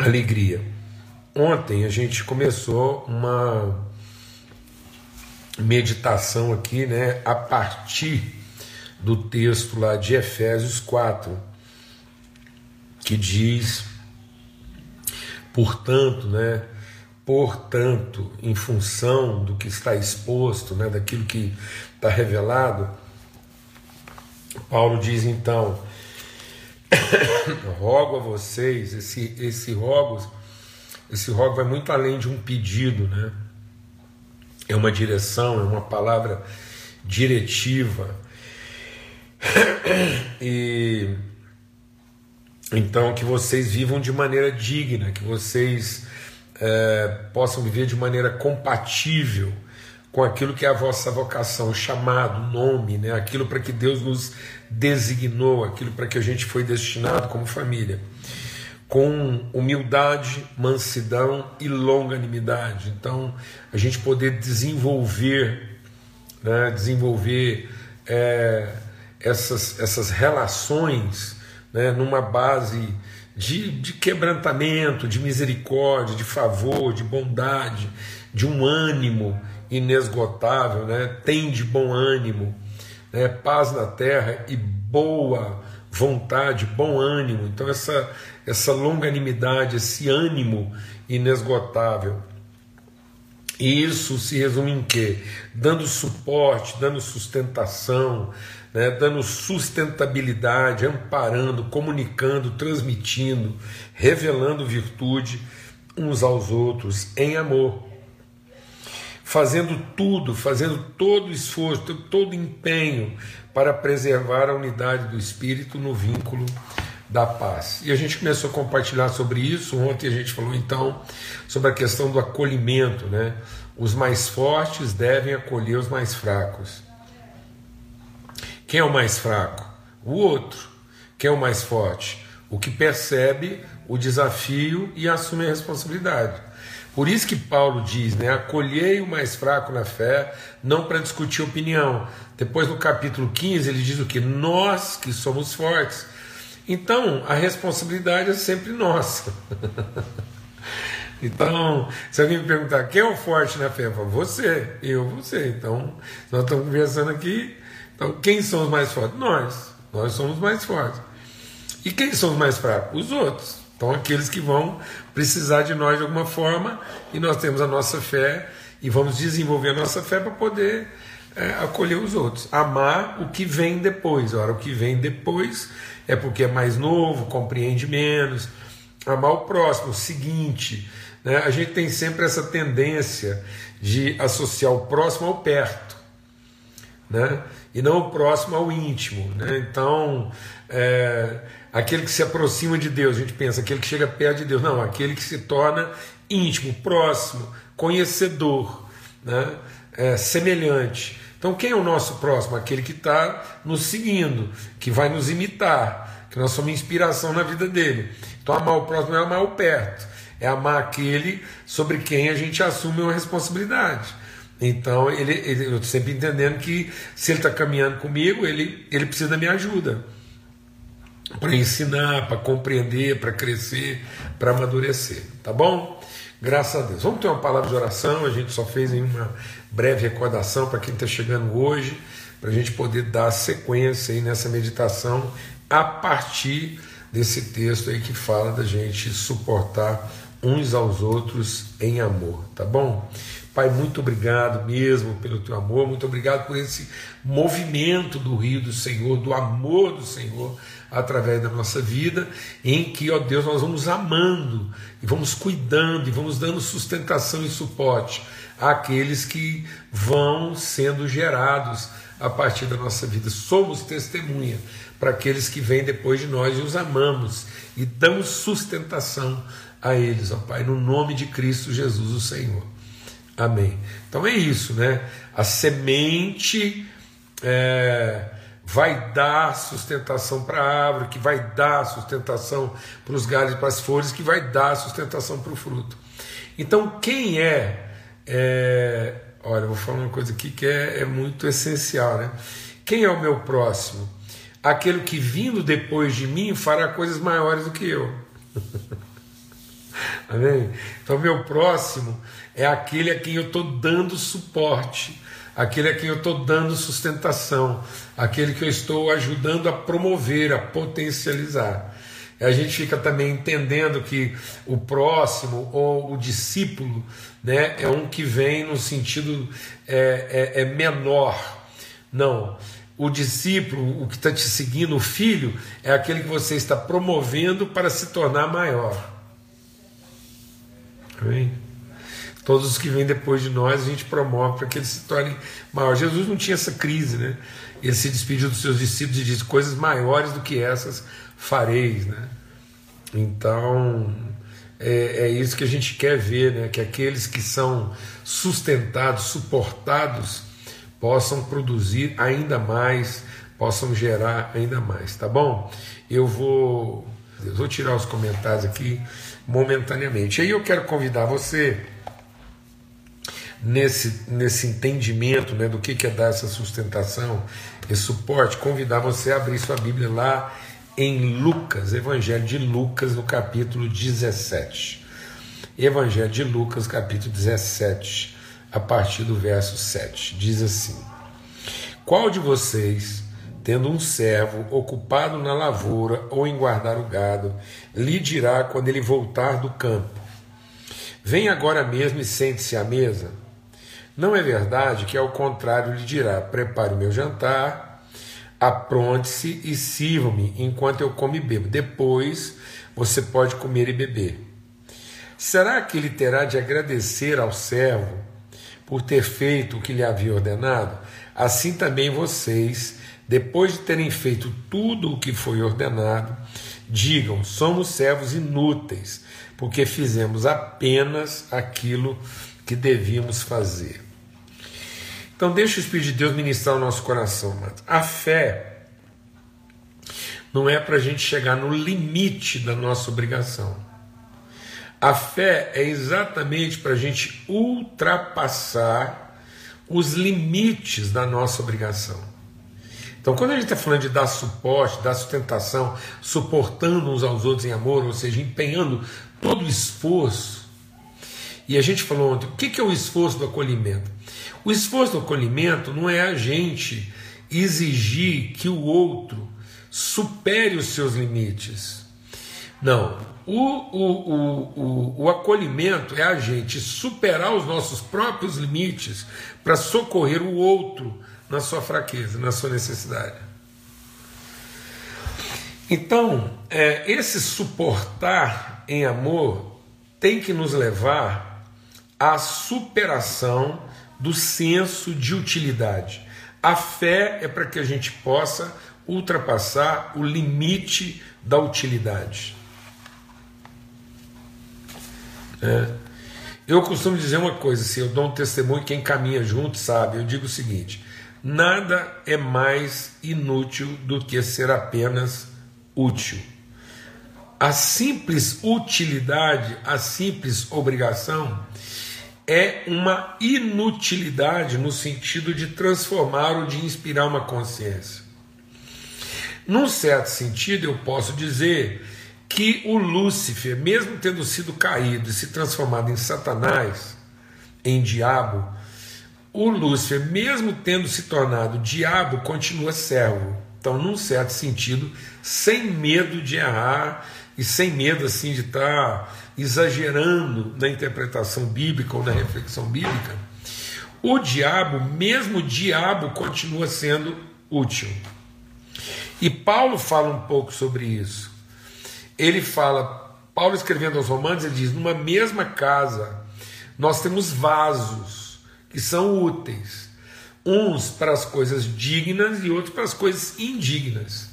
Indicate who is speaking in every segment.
Speaker 1: alegria. Ontem a gente começou uma meditação aqui, né, a partir do texto lá de Efésios 4, que diz, portanto, né, portanto, em função do que está exposto, né, daquilo que está revelado, Paulo diz então, rogo a vocês, esse, esse rogo, esse rogo vai muito além de um pedido, né? É uma direção, é uma palavra diretiva. E então que vocês vivam de maneira digna, que vocês é, possam viver de maneira compatível com aquilo que é a vossa vocação, chamado, nome, né? aquilo para que Deus nos designou, aquilo para que a gente foi destinado como família, com humildade, mansidão e longanimidade. Então, a gente poder desenvolver, né? desenvolver é, essas, essas relações né? numa base de, de quebrantamento, de misericórdia, de favor, de bondade, de um ânimo inesgotável, né? tem de bom ânimo, né? paz na terra e boa vontade, bom ânimo. Então, essa, essa longanimidade, esse ânimo inesgotável. E isso se resume em quê? Dando suporte, dando sustentação, né? dando sustentabilidade, amparando, comunicando, transmitindo, revelando virtude uns aos outros em amor fazendo tudo, fazendo todo esforço, todo empenho para preservar a unidade do espírito no vínculo da paz. E a gente começou a compartilhar sobre isso. Ontem a gente falou então sobre a questão do acolhimento, né? Os mais fortes devem acolher os mais fracos. Quem é o mais fraco? O outro. Quem é o mais forte? O que percebe o desafio e assume a responsabilidade. Por isso que Paulo diz, né, acolhei o mais fraco na fé, não para discutir opinião. Depois no capítulo 15 ele diz o que? Nós que somos fortes. Então a responsabilidade é sempre nossa. então, se alguém me perguntar quem é o forte na fé, eu falo, você, eu, você. Então, nós estamos conversando aqui. Então, quem são os mais fortes? Nós. Nós somos mais fortes. E quem são os mais fracos? Os outros. Então, aqueles que vão precisar de nós de alguma forma, e nós temos a nossa fé e vamos desenvolver a nossa fé para poder é, acolher os outros. Amar o que vem depois. Ora, o que vem depois é porque é mais novo, compreende menos. Amar o próximo, o seguinte. Né? A gente tem sempre essa tendência de associar o próximo ao perto. Né? E não o próximo ao íntimo. Né? Então, é, aquele que se aproxima de Deus, a gente pensa, aquele que chega perto de Deus, não, aquele que se torna íntimo, próximo, conhecedor, né? É, semelhante. Então, quem é o nosso próximo? Aquele que está nos seguindo, que vai nos imitar, que nós somos inspiração na vida dele. Então, amar o próximo é amar o perto, é amar aquele sobre quem a gente assume uma responsabilidade. Então, ele, ele eu estou sempre entendendo que se ele está caminhando comigo, ele, ele precisa da minha ajuda para ensinar, para compreender, para crescer, para amadurecer, tá bom? Graças a Deus. Vamos ter uma palavra de oração, a gente só fez em uma breve recordação para quem está chegando hoje, para a gente poder dar sequência aí nessa meditação a partir desse texto aí que fala da gente suportar uns aos outros em amor, tá bom? Pai, muito obrigado mesmo pelo teu amor, muito obrigado por esse movimento do rio do Senhor, do amor do Senhor através da nossa vida, em que, ó Deus, nós vamos amando e vamos cuidando e vamos dando sustentação e suporte àqueles que vão sendo gerados a partir da nossa vida. Somos testemunha para aqueles que vêm depois de nós e os amamos e damos sustentação a eles, ó Pai, no nome de Cristo Jesus, o Senhor. Amém. Então é isso, né? A semente. É vai dar sustentação para a árvore, que vai dar sustentação para os galhos e para as flores, que vai dar sustentação para o fruto. Então, quem é, é, Olha, vou falar uma coisa aqui que é, é muito essencial, né? Quem é o meu próximo? Aquele que vindo depois de mim fará coisas maiores do que eu. Amém? Então, meu próximo é aquele a quem eu estou dando suporte, aquele a quem eu estou dando sustentação, aquele que eu estou ajudando a promover, a potencializar. A gente fica também entendendo que o próximo ou o discípulo né, é um que vem no sentido é, é, é menor. Não. O discípulo, o que está te seguindo, o filho, é aquele que você está promovendo para se tornar maior. Amém? Todos os que vêm depois de nós, a gente promove para que eles se tornem maiores. Jesus não tinha essa crise, né? Ele se despediu dos seus discípulos e disse: coisas maiores do que essas fareis, né? Então, é, é isso que a gente quer ver, né? Que aqueles que são sustentados, suportados, possam produzir ainda mais, possam gerar ainda mais, tá bom? Eu vou, eu vou tirar os comentários aqui momentaneamente. Aí eu quero convidar você nesse, nesse entendimento né, do que, que é dar essa sustentação, esse suporte, convidar você a abrir sua Bíblia lá em Lucas, Evangelho de Lucas, no capítulo 17. Evangelho de Lucas, capítulo 17, a partir do verso 7. Diz assim: Qual de vocês tendo um servo ocupado na lavoura ou em guardar o gado, lhe dirá quando ele voltar do campo: Vem agora mesmo e sente-se à mesa. Não é verdade que, ao contrário, lhe dirá: Prepare o meu jantar, apronte-se e sirva-me enquanto eu como e bebo. Depois você pode comer e beber. Será que ele terá de agradecer ao servo por ter feito o que lhe havia ordenado? Assim também vocês depois de terem feito tudo o que foi ordenado, digam: somos servos inúteis, porque fizemos apenas aquilo que devíamos fazer. Então, deixa o Espírito de Deus ministrar o nosso coração. A fé não é para a gente chegar no limite da nossa obrigação. A fé é exatamente para a gente ultrapassar os limites da nossa obrigação. Então, quando a gente está falando de dar suporte, dar sustentação, suportando uns aos outros em amor, ou seja, empenhando todo o esforço, e a gente falou ontem, o que é o esforço do acolhimento? O esforço do acolhimento não é a gente exigir que o outro supere os seus limites. Não. O, o, o, o, o acolhimento é a gente superar os nossos próprios limites para socorrer o outro na sua fraqueza, na sua necessidade. Então, é, esse suportar em amor tem que nos levar à superação do senso de utilidade. A fé é para que a gente possa ultrapassar o limite da utilidade. É. Eu costumo dizer uma coisa, se eu dou um testemunho, quem caminha junto sabe, eu digo o seguinte: Nada é mais inútil do que ser apenas útil. A simples utilidade, a simples obrigação, é uma inutilidade no sentido de transformar ou de inspirar uma consciência. Num certo sentido, eu posso dizer que o Lúcifer, mesmo tendo sido caído e se transformado em Satanás, em diabo, o Lúcifer, mesmo tendo se tornado diabo, continua servo. Então, num certo sentido, sem medo de errar e sem medo assim de estar exagerando na interpretação bíblica ou na reflexão bíblica, o diabo, mesmo o diabo, continua sendo útil. E Paulo fala um pouco sobre isso. Ele fala, Paulo escrevendo aos Romanos, ele diz: numa mesma casa nós temos vasos que são úteis, uns para as coisas dignas e outros para as coisas indignas.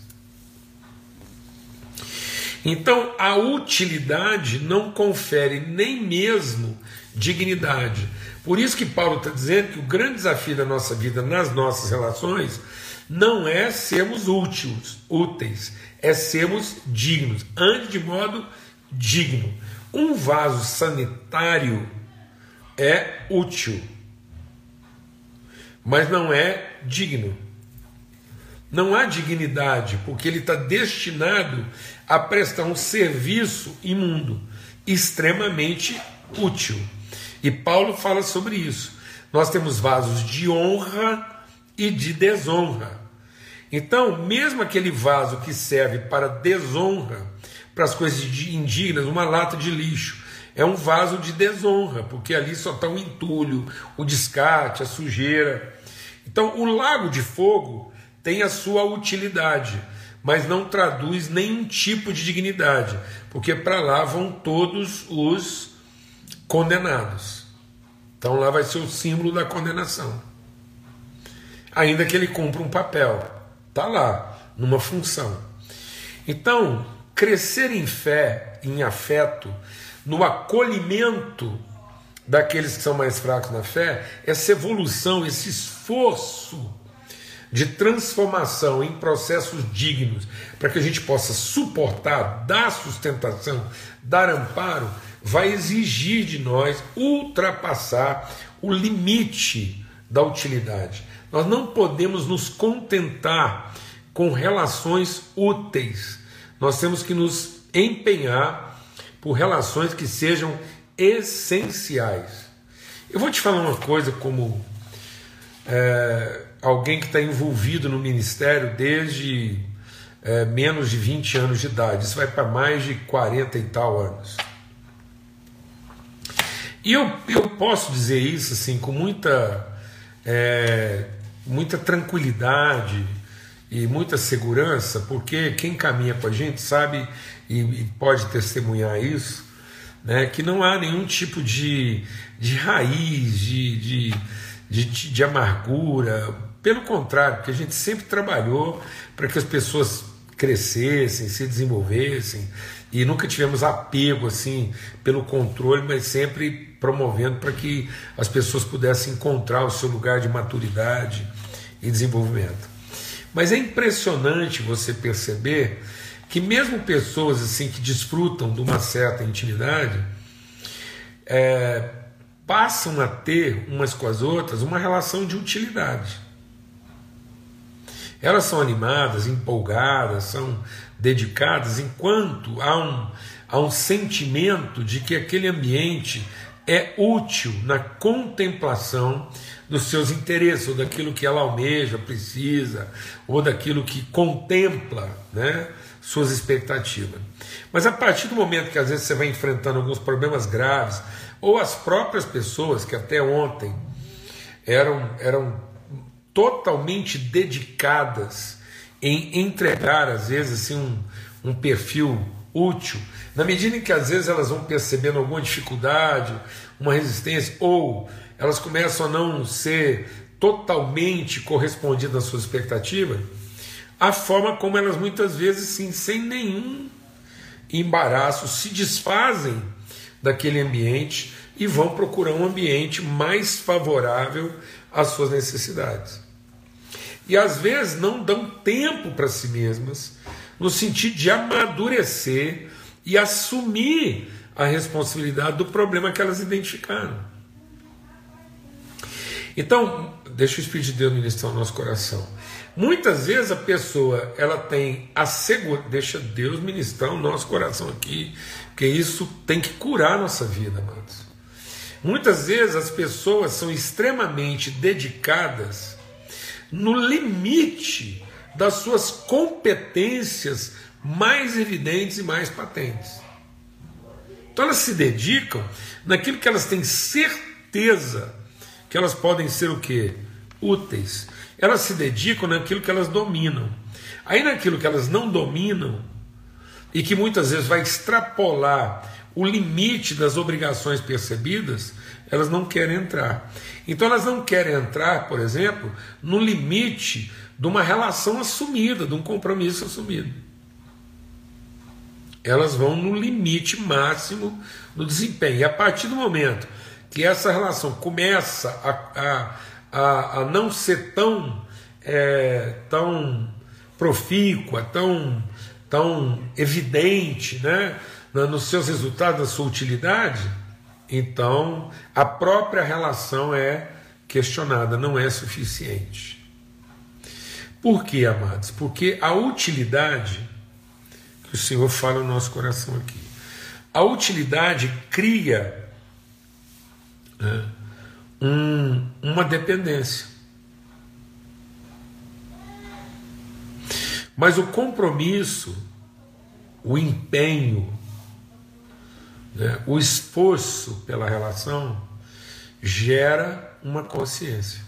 Speaker 1: Então, a utilidade não confere nem mesmo dignidade. Por isso que Paulo está dizendo que o grande desafio da nossa vida nas nossas relações não é sermos úteis, úteis, é sermos dignos. Ande de modo digno. Um vaso sanitário é útil mas não é digno. Não há dignidade, porque ele está destinado a prestar um serviço imundo. extremamente útil. E Paulo fala sobre isso. Nós temos vasos de honra e de desonra. Então, mesmo aquele vaso que serve para desonra, para as coisas indignas, uma lata de lixo, é um vaso de desonra, porque ali só está o entulho, o descarte, a sujeira. Então, o lago de fogo tem a sua utilidade, mas não traduz nenhum tipo de dignidade, porque para lá vão todos os condenados. Então lá vai ser o símbolo da condenação. Ainda que ele cumpra um papel, está lá, numa função. Então, crescer em fé, em afeto, no acolhimento daqueles que são mais fracos na fé, essa evolução, esse esforço de transformação em processos dignos, para que a gente possa suportar, dar sustentação, dar amparo, vai exigir de nós ultrapassar o limite da utilidade. Nós não podemos nos contentar com relações úteis. Nós temos que nos empenhar por relações que sejam essenciais. Eu vou te falar uma coisa como é, alguém que está envolvido no ministério desde é, menos de 20 anos de idade, isso vai para mais de 40 e tal anos. E eu, eu posso dizer isso assim com muita, é, muita tranquilidade e muita segurança, porque quem caminha com a gente sabe e, e pode testemunhar isso, né, que não há nenhum tipo de, de raiz, de, de, de, de amargura, pelo contrário, porque a gente sempre trabalhou para que as pessoas crescessem, se desenvolvessem, e nunca tivemos apego assim pelo controle, mas sempre promovendo para que as pessoas pudessem encontrar o seu lugar de maturidade e desenvolvimento. Mas é impressionante você perceber que mesmo pessoas assim que desfrutam de uma certa intimidade é, passam a ter umas com as outras uma relação de utilidade. Elas são animadas, empolgadas, são dedicadas, enquanto há um, há um sentimento de que aquele ambiente é útil na contemplação dos seus interesses, ou daquilo que ela almeja, precisa, ou daquilo que contempla né, suas expectativas. Mas a partir do momento que às vezes você vai enfrentando alguns problemas graves, ou as próprias pessoas que até ontem eram, eram totalmente dedicadas em entregar, às vezes, assim, um, um perfil útil, na medida em que às vezes elas vão percebendo alguma dificuldade, uma resistência, ou elas começam a não ser totalmente correspondidas às suas expectativas, a forma como elas muitas vezes, sim, sem nenhum embaraço, se desfazem daquele ambiente e vão procurar um ambiente mais favorável às suas necessidades. E às vezes não dão tempo para si mesmas, no sentido de amadurecer e assumir a responsabilidade do problema que elas identificaram. Então, deixa o Espírito de Deus ministrar o nosso coração. Muitas vezes a pessoa ela tem a segurança, deixa Deus ministrar o nosso coração aqui, porque isso tem que curar a nossa vida, amados. Muitas vezes as pessoas são extremamente dedicadas no limite das suas competências mais evidentes e mais patentes. Então elas se dedicam naquilo que elas têm certeza que elas podem ser o que? Úteis. Elas se dedicam naquilo que elas dominam. Aí naquilo que elas não dominam, e que muitas vezes vai extrapolar o limite das obrigações percebidas, elas não querem entrar. Então elas não querem entrar, por exemplo, no limite de uma relação assumida, de um compromisso assumido. Elas vão no limite máximo do desempenho. E a partir do momento que essa relação começa a, a, a, a não ser tão, é, tão profícua, tão, tão evidente né, nos seus resultados, na sua utilidade, então, a própria relação é questionada, não é suficiente. Por quê, amados? Porque a utilidade que o Senhor fala no nosso coração aqui. a utilidade cria né, um, uma dependência. Mas o compromisso, o empenho, né, o esforço pela relação gera uma consciência.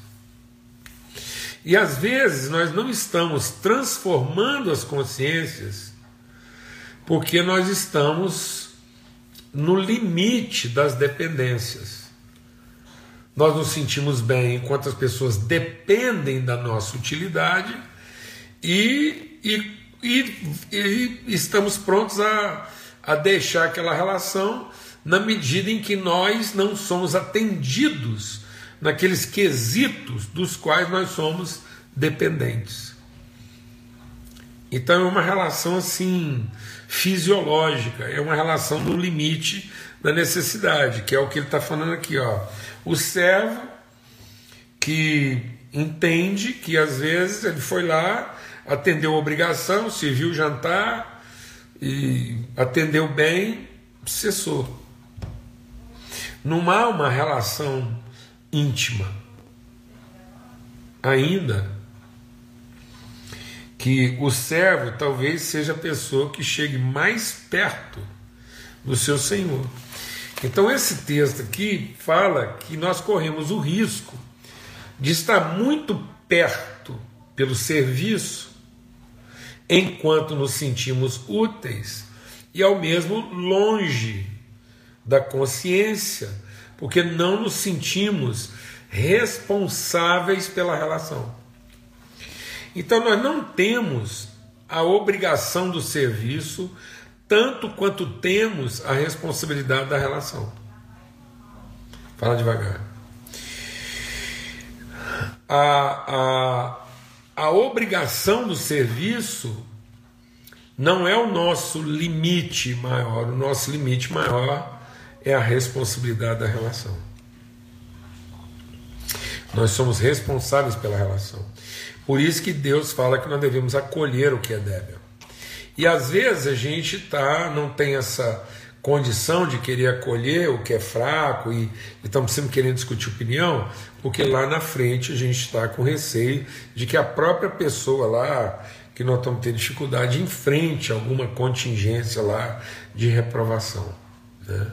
Speaker 1: E às vezes nós não estamos transformando as consciências porque nós estamos no limite das dependências. Nós nos sentimos bem enquanto as pessoas dependem da nossa utilidade e, e, e, e estamos prontos a, a deixar aquela relação na medida em que nós não somos atendidos naqueles quesitos dos quais nós somos dependentes. Então é uma relação assim fisiológica, é uma relação no limite da necessidade, que é o que ele está falando aqui, ó. O servo que entende que às vezes ele foi lá, atendeu a obrigação, serviu o jantar e atendeu bem, cessou. Não há uma relação íntima. Ainda que o servo talvez seja a pessoa que chegue mais perto do seu Senhor. Então, esse texto aqui fala que nós corremos o risco de estar muito perto pelo serviço, enquanto nos sentimos úteis, e ao mesmo longe da consciência porque não nos sentimos responsáveis pela relação. Então nós não temos a obrigação do serviço tanto quanto temos a responsabilidade da relação. Fala devagar. A, a, a obrigação do serviço não é o nosso limite maior, o nosso limite maior é a responsabilidade da relação. Nós somos responsáveis pela relação. Por isso que Deus fala que nós devemos acolher o que é débil. E às vezes a gente tá, não tem essa condição de querer acolher o que é fraco e, estamos sempre querendo discutir opinião, porque lá na frente a gente está com receio de que a própria pessoa lá que nós estamos tendo dificuldade enfrente alguma contingência lá de reprovação. Né?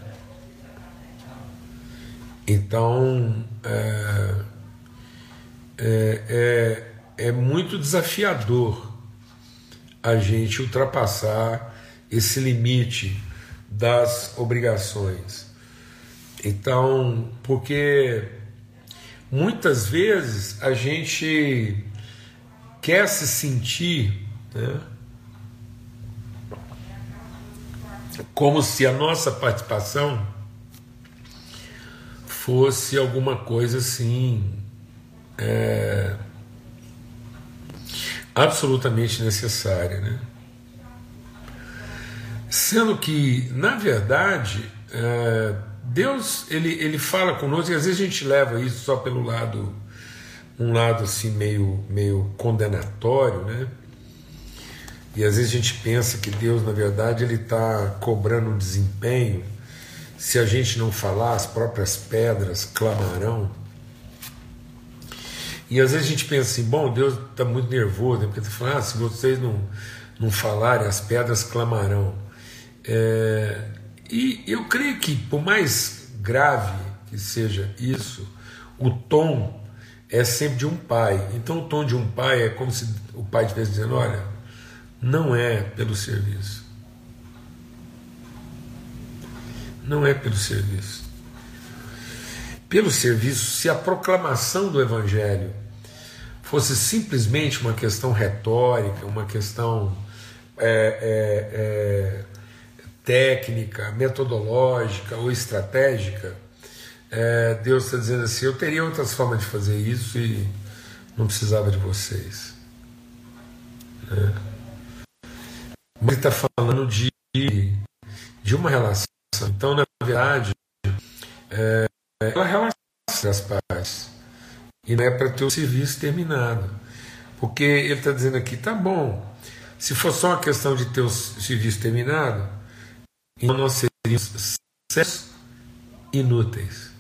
Speaker 1: Então, é, é, é, é muito desafiador a gente ultrapassar esse limite das obrigações. Então, porque muitas vezes a gente quer se sentir né, como se a nossa participação fosse alguma coisa assim é, absolutamente necessária, né? Sendo que, na verdade, é, Deus ele, ele fala conosco e às vezes a gente leva isso só pelo lado um lado assim meio meio condenatório, né? E às vezes a gente pensa que Deus, na verdade, ele está cobrando um desempenho se a gente não falar, as próprias pedras clamarão. E às vezes a gente pensa assim: bom, Deus está muito nervoso, né? porque ele fala, ah, se vocês não, não falarem, as pedras clamarão. É, e eu creio que, por mais grave que seja isso, o tom é sempre de um pai. Então, o tom de um pai é como se o pai estivesse dizendo: olha, não é pelo serviço não é pelo serviço. Pelo serviço, se a proclamação do Evangelho fosse simplesmente uma questão retórica, uma questão é, é, é, técnica, metodológica ou estratégica, é, Deus está dizendo assim: eu teria outras formas de fazer isso e não precisava de vocês. Né? Mas ele está falando de, de uma relação então, na verdade, é, ela relaciona as partes. E não é para ter o serviço terminado. Porque ele está dizendo aqui, tá bom, se for só uma questão de ter o serviço terminado, então nós seriam inúteis.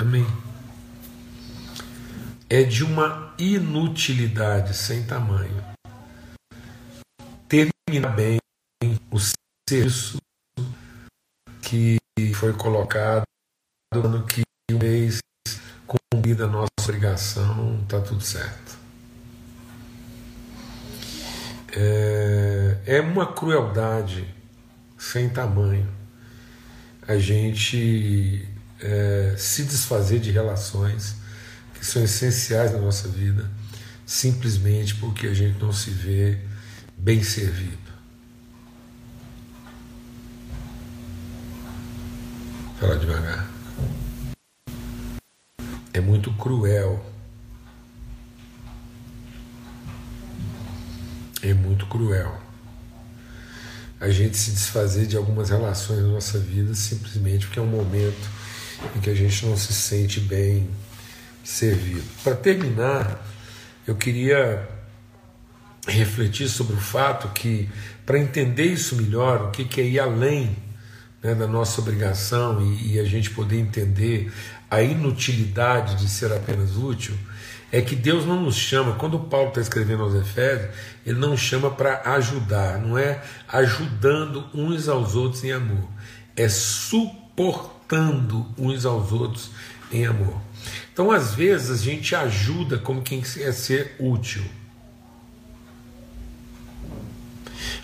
Speaker 1: Amém. É de uma inutilidade sem tamanho. Terminar bem o serviço que foi colocado no que um mês cumprida a nossa obrigação, está tudo certo. É, é uma crueldade sem tamanho a gente é, se desfazer de relações que são essenciais na nossa vida, simplesmente porque a gente não se vê bem servido. Fala devagar. É muito cruel. É muito cruel a gente se desfazer de algumas relações na nossa vida simplesmente porque é um momento em que a gente não se sente bem servido. Para terminar, eu queria refletir sobre o fato que, para entender isso melhor, o que, que é ir além né, da nossa obrigação e, e a gente poder entender a inutilidade de ser apenas útil, é que Deus não nos chama, quando Paulo está escrevendo aos Efésios, ele não chama para ajudar, não é ajudando uns aos outros em amor, é suportando uns aos outros em amor. Então, às vezes, a gente ajuda como quem quer ser útil,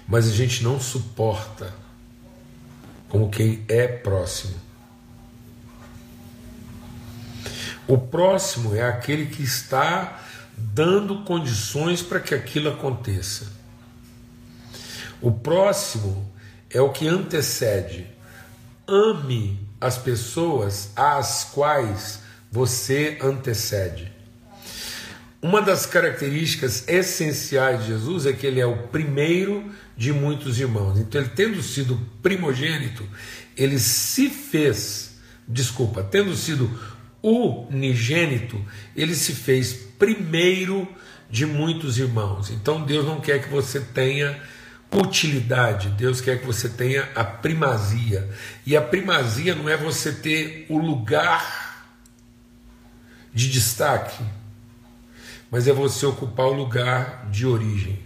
Speaker 1: mas a gente não suporta como quem é próximo. O próximo é aquele que está dando condições para que aquilo aconteça. O próximo é o que antecede. Ame as pessoas às quais você antecede. Uma das características essenciais de Jesus é que ele é o primeiro de muitos irmãos. Então, ele tendo sido primogênito, ele se fez, desculpa, tendo sido unigênito, ele se fez primeiro de muitos irmãos. Então Deus não quer que você tenha utilidade, Deus quer que você tenha a primazia. E a primazia não é você ter o lugar de destaque, mas é você ocupar o lugar de origem.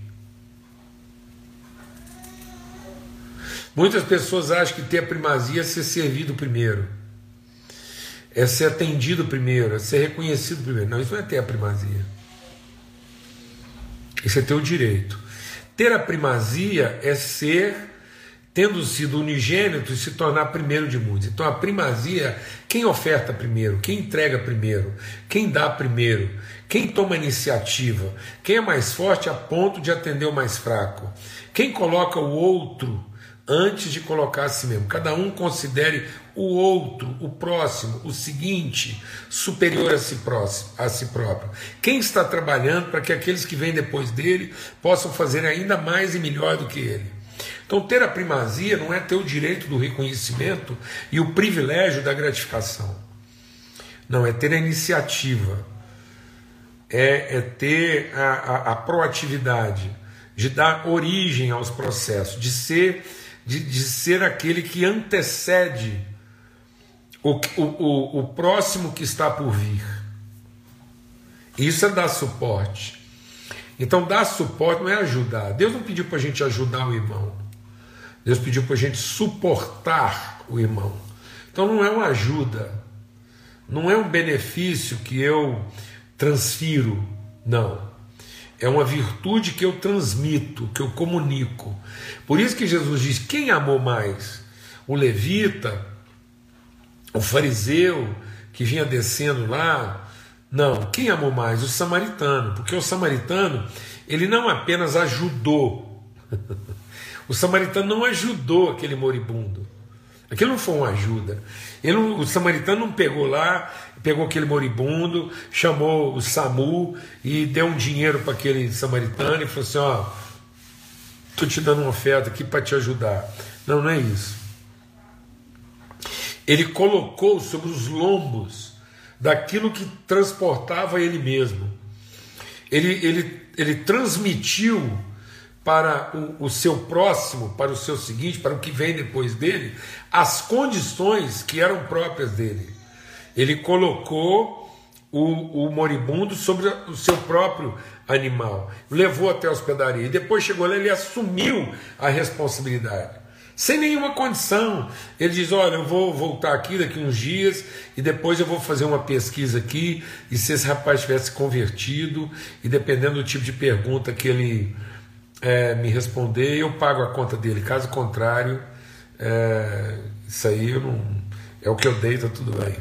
Speaker 1: Muitas pessoas acham que ter a primazia é ser servido primeiro é ser atendido primeiro, é ser reconhecido primeiro. Não, isso não é ter a primazia. Isso é ter o direito. Ter a primazia é ser, tendo sido unigênito, e se tornar primeiro de muitos. Então a primazia, quem oferta primeiro, quem entrega primeiro, quem dá primeiro, quem toma iniciativa, quem é mais forte a ponto de atender o mais fraco, quem coloca o outro antes de colocar a si mesmo. Cada um considere o outro, o próximo, o seguinte, superior a si, próximo, a si próprio. Quem está trabalhando para que aqueles que vêm depois dele possam fazer ainda mais e melhor do que ele. Então, ter a primazia não é ter o direito do reconhecimento e o privilégio da gratificação. Não, é ter a iniciativa, é, é ter a, a, a proatividade, de dar origem aos processos, de ser de, de ser aquele que antecede o, o, o próximo que está por vir. Isso é dar suporte. Então, dar suporte não é ajudar. Deus não pediu para a gente ajudar o irmão. Deus pediu para a gente suportar o irmão. Então, não é uma ajuda. Não é um benefício que eu transfiro. Não. É uma virtude que eu transmito, que eu comunico. Por isso que Jesus diz: quem amou mais? O levita, o fariseu que vinha descendo lá? Não, quem amou mais? O samaritano, porque o samaritano, ele não apenas ajudou, o samaritano não ajudou aquele moribundo, aquilo não foi uma ajuda. Ele, o samaritano não pegou lá pegou aquele moribundo, chamou o SAMU e deu um dinheiro para aquele samaritano e falou assim: Ó, estou te dando uma oferta aqui para te ajudar. Não, não é isso. Ele colocou sobre os lombos daquilo que transportava ele mesmo. Ele, ele, ele transmitiu para o, o, seu próximo, para o seu seguinte, para o que vem depois dele, as condições que eram próprias dele. Ele colocou o, o moribundo sobre o seu próprio animal, levou até a hospedaria e depois chegou lá, ele assumiu a responsabilidade sem nenhuma condição. Ele diz: Olha, eu vou voltar aqui daqui uns dias e depois eu vou fazer uma pesquisa aqui. E se esse rapaz tivesse convertido, e dependendo do tipo de pergunta que ele é, me responder, eu pago a conta dele. Caso contrário, é, isso aí não, é o que eu dei, tá tudo bem.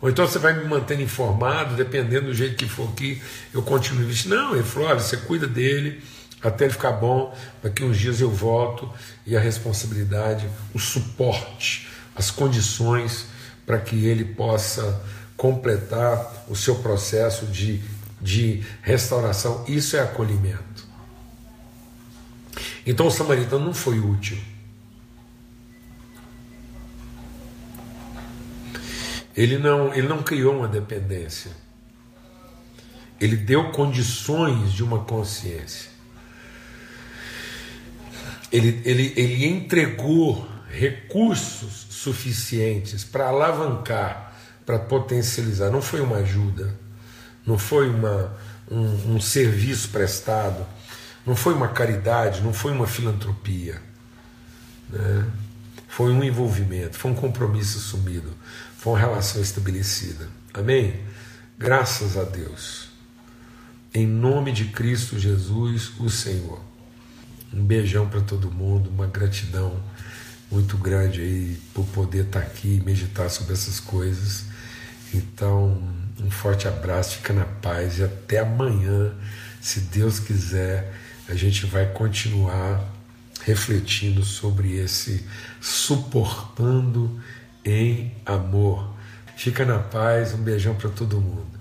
Speaker 1: Ou então você vai me mantendo informado, dependendo do jeito que for aqui, eu continuo investindo. Não, ele falou: olha, você cuida dele até ele ficar bom, daqui uns dias eu volto e a responsabilidade, o suporte, as condições para que ele possa completar o seu processo de, de restauração. Isso é acolhimento. Então o samaritano não foi útil. Ele não, ele não criou uma dependência. Ele deu condições de uma consciência ele, ele, ele entregou recursos suficientes para alavancar, para potencializar. Não foi uma ajuda, não foi uma, um, um serviço prestado, não foi uma caridade, não foi uma filantropia. Né? Foi um envolvimento, foi um compromisso assumido, foi uma relação estabelecida. Amém? Graças a Deus. Em nome de Cristo Jesus, o Senhor. Um beijão para todo mundo, uma gratidão muito grande aí por poder estar tá aqui e meditar sobre essas coisas. Então, um forte abraço, fica na paz e até amanhã, se Deus quiser, a gente vai continuar refletindo sobre esse suportando em amor. Fica na paz, um beijão para todo mundo.